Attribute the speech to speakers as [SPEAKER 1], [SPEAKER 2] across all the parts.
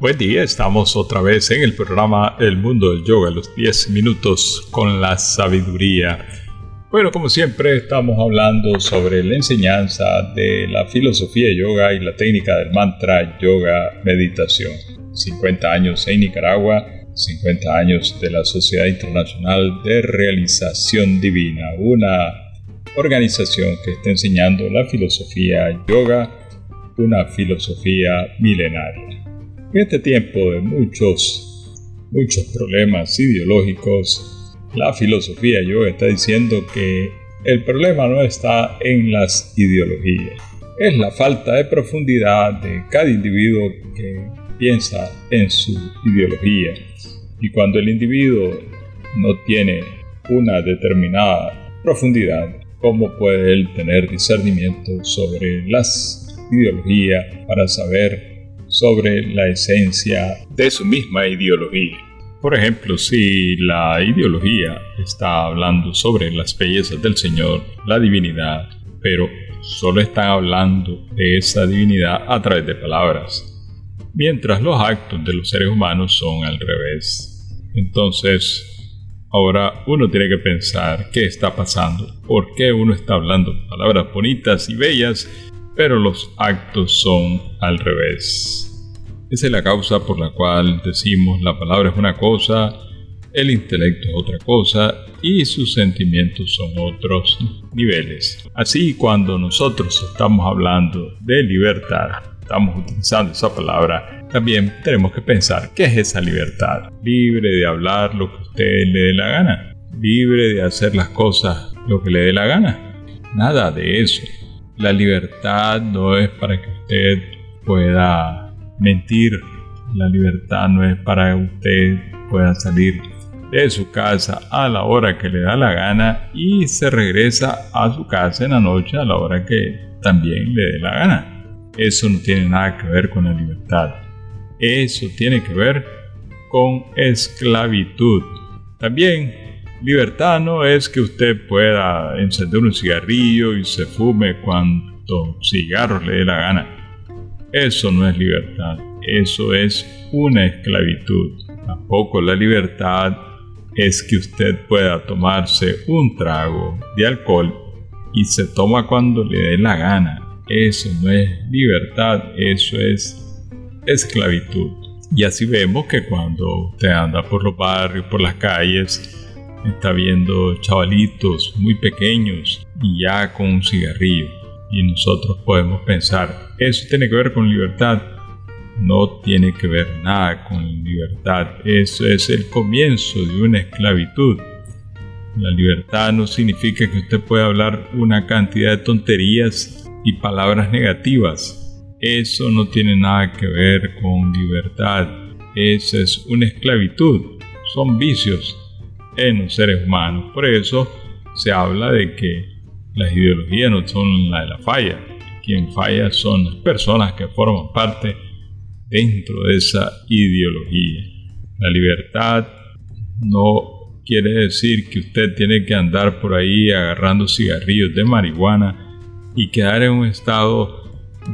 [SPEAKER 1] Buen día, estamos otra vez en el programa El Mundo del Yoga, los 10 minutos con la sabiduría. Bueno, como siempre, estamos hablando sobre la enseñanza de la filosofía yoga y la técnica del mantra yoga meditación. 50 años en Nicaragua, 50 años de la Sociedad Internacional de Realización Divina, una organización que está enseñando la filosofía yoga, una filosofía milenaria. En este tiempo de muchos, muchos problemas ideológicos, la filosofía yoga está diciendo que el problema no está en las ideologías, es la falta de profundidad de cada individuo que piensa en su ideología. Y cuando el individuo no tiene una determinada profundidad, ¿cómo puede él tener discernimiento sobre las ideologías para saber sobre la esencia de su misma ideología? Por ejemplo, si la ideología está hablando sobre las bellezas del Señor, la divinidad, pero solo están hablando de esa divinidad a través de palabras, mientras los actos de los seres humanos son al revés. Entonces, ahora uno tiene que pensar qué está pasando, por qué uno está hablando palabras bonitas y bellas, pero los actos son al revés. Esa es la causa por la cual decimos la palabra es una cosa, el intelecto es otra cosa y sus sentimientos son otros niveles. Así cuando nosotros estamos hablando de libertad, estamos utilizando esa palabra, también tenemos que pensar qué es esa libertad. Libre de hablar lo que usted le dé la gana. Libre de hacer las cosas lo que le dé la gana. Nada de eso. La libertad no es para que usted pueda mentir. La libertad no es para que usted pueda salir de su casa a la hora que le da la gana y se regresa a su casa en la noche a la hora que también le dé la gana. Eso no tiene nada que ver con la libertad. Eso tiene que ver con esclavitud. También libertad no es que usted pueda encender un cigarrillo y se fume cuanto cigarros le dé la gana. Eso no es libertad, eso es una esclavitud. Tampoco la libertad es que usted pueda tomarse un trago de alcohol y se toma cuando le dé la gana. Eso no es libertad, eso es esclavitud. Y así vemos que cuando usted anda por los barrios, por las calles, está viendo chavalitos muy pequeños y ya con un cigarrillo y nosotros podemos pensar, eso tiene que ver con libertad. No tiene que ver nada con libertad. Eso es el comienzo de una esclavitud. La libertad no significa que usted pueda hablar una cantidad de tonterías y palabras negativas. Eso no tiene nada que ver con libertad. Eso es una esclavitud. Son vicios en los seres humanos. Por eso se habla de que las ideologías no son la de la falla. Quien falla son las personas que forman parte dentro de esa ideología. La libertad no quiere decir que usted tiene que andar por ahí agarrando cigarrillos de marihuana y quedar en un estado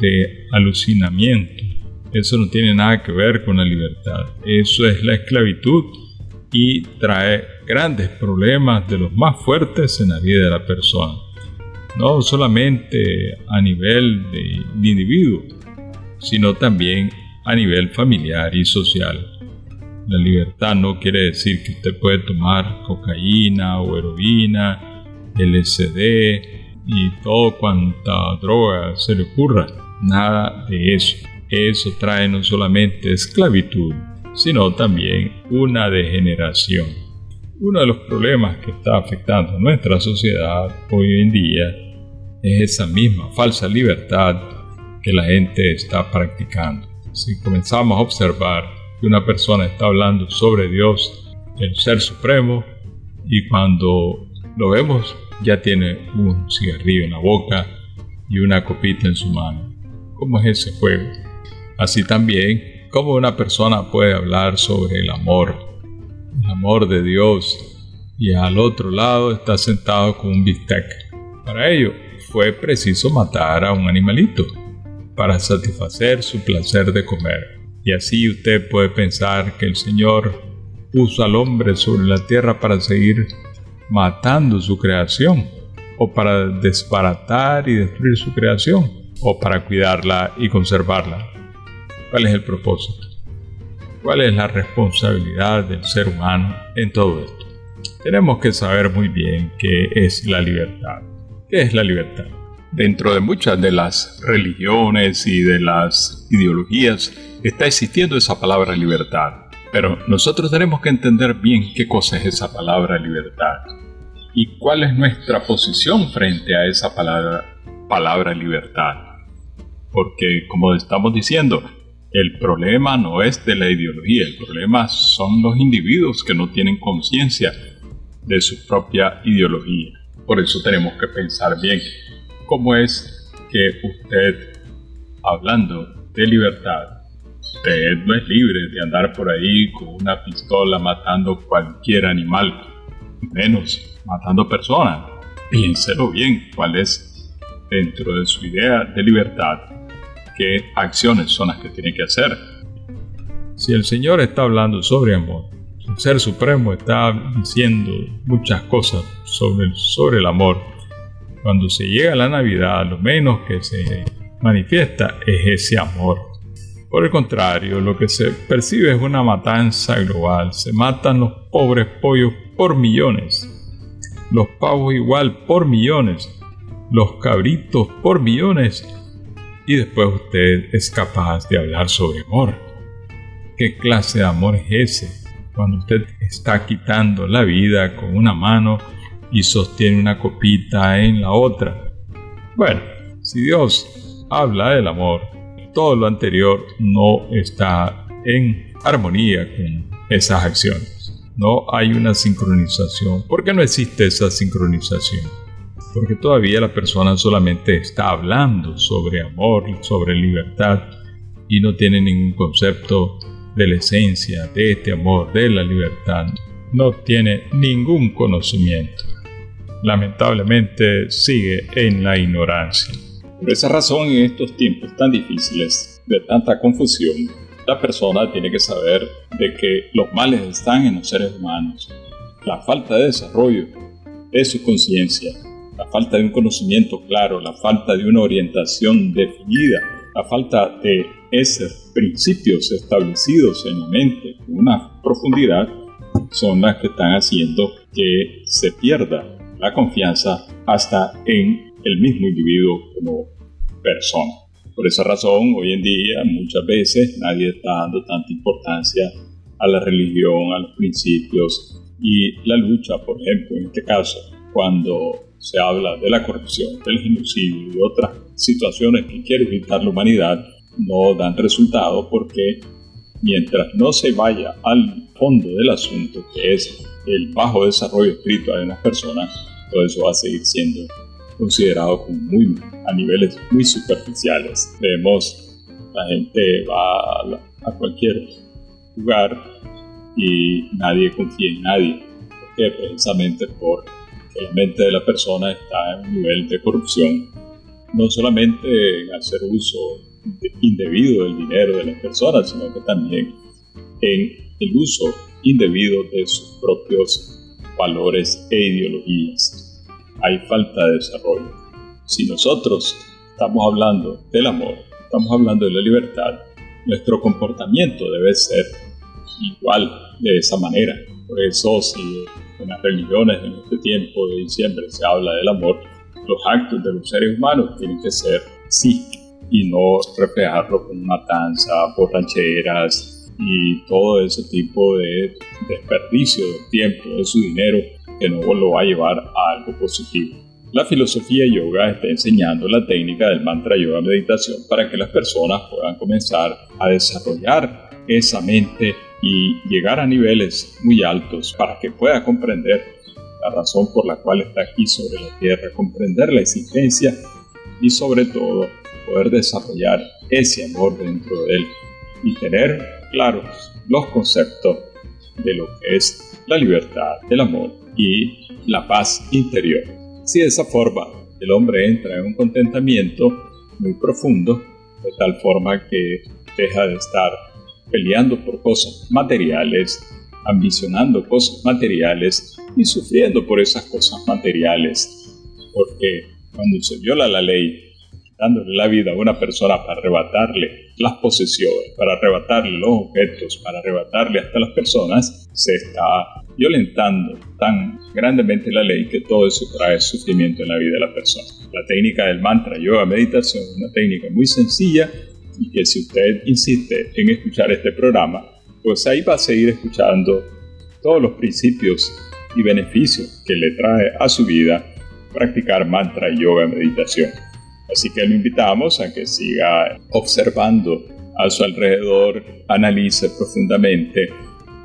[SPEAKER 1] de alucinamiento. Eso no tiene nada que ver con la libertad. Eso es la esclavitud y trae grandes problemas de los más fuertes en la vida de la persona no solamente a nivel de, individuo, sino también a nivel familiar y social. La libertad no quiere decir que usted puede tomar cocaína o heroína, LSD y todo cuanta droga se le ocurra. Nada de eso. Eso trae no solamente esclavitud, sino también una degeneración. Uno de los problemas que está afectando nuestra sociedad hoy en día es esa misma falsa libertad que la gente está practicando. Si comenzamos a observar que una persona está hablando sobre Dios, el Ser Supremo, y cuando lo vemos ya tiene un cigarrillo en la boca y una copita en su mano. ¿Cómo es ese juego? Así también, ¿cómo una persona puede hablar sobre el amor? El amor de Dios y al otro lado está sentado con un bistec. Para ello, fue preciso matar a un animalito para satisfacer su placer de comer. Y así usted puede pensar que el Señor puso al hombre sobre la tierra para seguir matando su creación, o para desbaratar y destruir su creación, o para cuidarla y conservarla. ¿Cuál es el propósito? ¿Cuál es la responsabilidad del ser humano en todo esto? Tenemos que saber muy bien qué es la libertad. ¿Qué es la libertad? Dentro de muchas de las religiones y de las ideologías está existiendo esa palabra libertad. Pero nosotros tenemos que entender bien qué cosa es esa palabra libertad y cuál es nuestra posición frente a esa palabra, palabra libertad. Porque como estamos diciendo, el problema no es de la ideología, el problema son los individuos que no tienen conciencia de su propia ideología. Por eso tenemos que pensar bien cómo es que usted, hablando de libertad, usted no es libre de andar por ahí con una pistola matando cualquier animal, menos matando personas. Piénselo bien cuál es dentro de su idea de libertad qué acciones son las que tiene que hacer. Si el Señor está hablando sobre amor, el Ser Supremo está diciendo muchas cosas sobre, sobre el amor. Cuando se llega la Navidad, lo menos que se manifiesta es ese amor. Por el contrario, lo que se percibe es una matanza global. Se matan los pobres pollos por millones, los pavos igual por millones, los cabritos por millones y después usted es capaz de hablar sobre amor. ¿Qué clase de amor es ese? Cuando usted está quitando la vida con una mano y sostiene una copita en la otra. Bueno, si Dios habla del amor, todo lo anterior no está en armonía con esas acciones. No hay una sincronización. ¿Por qué no existe esa sincronización? Porque todavía la persona solamente está hablando sobre amor, sobre libertad, y no tiene ningún concepto de la esencia de este amor, de la libertad. No tiene ningún conocimiento. Lamentablemente sigue en la ignorancia. Por esa razón, en estos tiempos tan difíciles, de tanta confusión, la persona tiene que saber de que los males están en los seres humanos. La falta de desarrollo de su conciencia la falta de un conocimiento claro, la falta de una orientación definida, la falta de esos principios establecidos en la mente con una profundidad, son las que están haciendo que se pierda la confianza hasta en el mismo individuo como persona. Por esa razón, hoy en día muchas veces nadie está dando tanta importancia a la religión, a los principios y la lucha, por ejemplo, en este caso, cuando se habla de la corrupción, del genocidio y otras situaciones que quiere evitar la humanidad, no dan resultado porque mientras no se vaya al fondo del asunto, que es el bajo desarrollo espiritual de las personas, todo eso va a seguir siendo considerado como muy, a niveles muy superficiales. Vemos, la gente va a, cualquier lugar y nadie confía en nadie, porque precisamente por la mente de la persona está en un nivel de corrupción, no solamente en hacer uso indebido del dinero de las personas, sino que también en el uso indebido de sus propios valores e ideologías. Hay falta de desarrollo. Si nosotros estamos hablando del amor, estamos hablando de la libertad, nuestro comportamiento debe ser igual de esa manera. Por eso, si en las religiones en este tiempo de diciembre se habla del amor, los actos de los seres humanos tienen que ser sí y no reflejarlo con matanza, borracheras y todo ese tipo de desperdicio de tiempo, de su dinero, que no lo va a llevar a algo positivo. La filosofía yoga está enseñando la técnica del mantra yoga meditación para que las personas puedan comenzar a desarrollar esa mente y llegar a niveles muy altos para que pueda comprender la razón por la cual está aquí sobre la tierra, comprender la existencia y sobre todo poder desarrollar ese amor dentro de él y tener claros los conceptos de lo que es la libertad, el amor y la paz interior. Si de esa forma el hombre entra en un contentamiento muy profundo, de tal forma que deja de estar peleando por cosas materiales, ambicionando cosas materiales y sufriendo por esas cosas materiales. Porque cuando se viola la ley, dándole la vida a una persona para arrebatarle las posesiones, para arrebatarle los objetos, para arrebatarle hasta las personas, se está violentando tan grandemente la ley que todo eso trae sufrimiento en la vida de la persona. La técnica del mantra, yoga, meditación es una técnica muy sencilla y que si usted insiste en escuchar este programa, pues ahí va a seguir escuchando todos los principios y beneficios que le trae a su vida practicar mantra, yoga, meditación. Así que lo invitamos a que siga observando a su alrededor, analice profundamente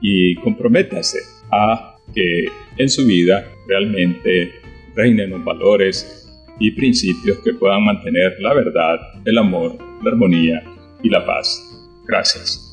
[SPEAKER 1] y comprométase a que en su vida realmente reinen los valores y principios que puedan mantener la verdad, el amor, la armonía y la paz. Gracias.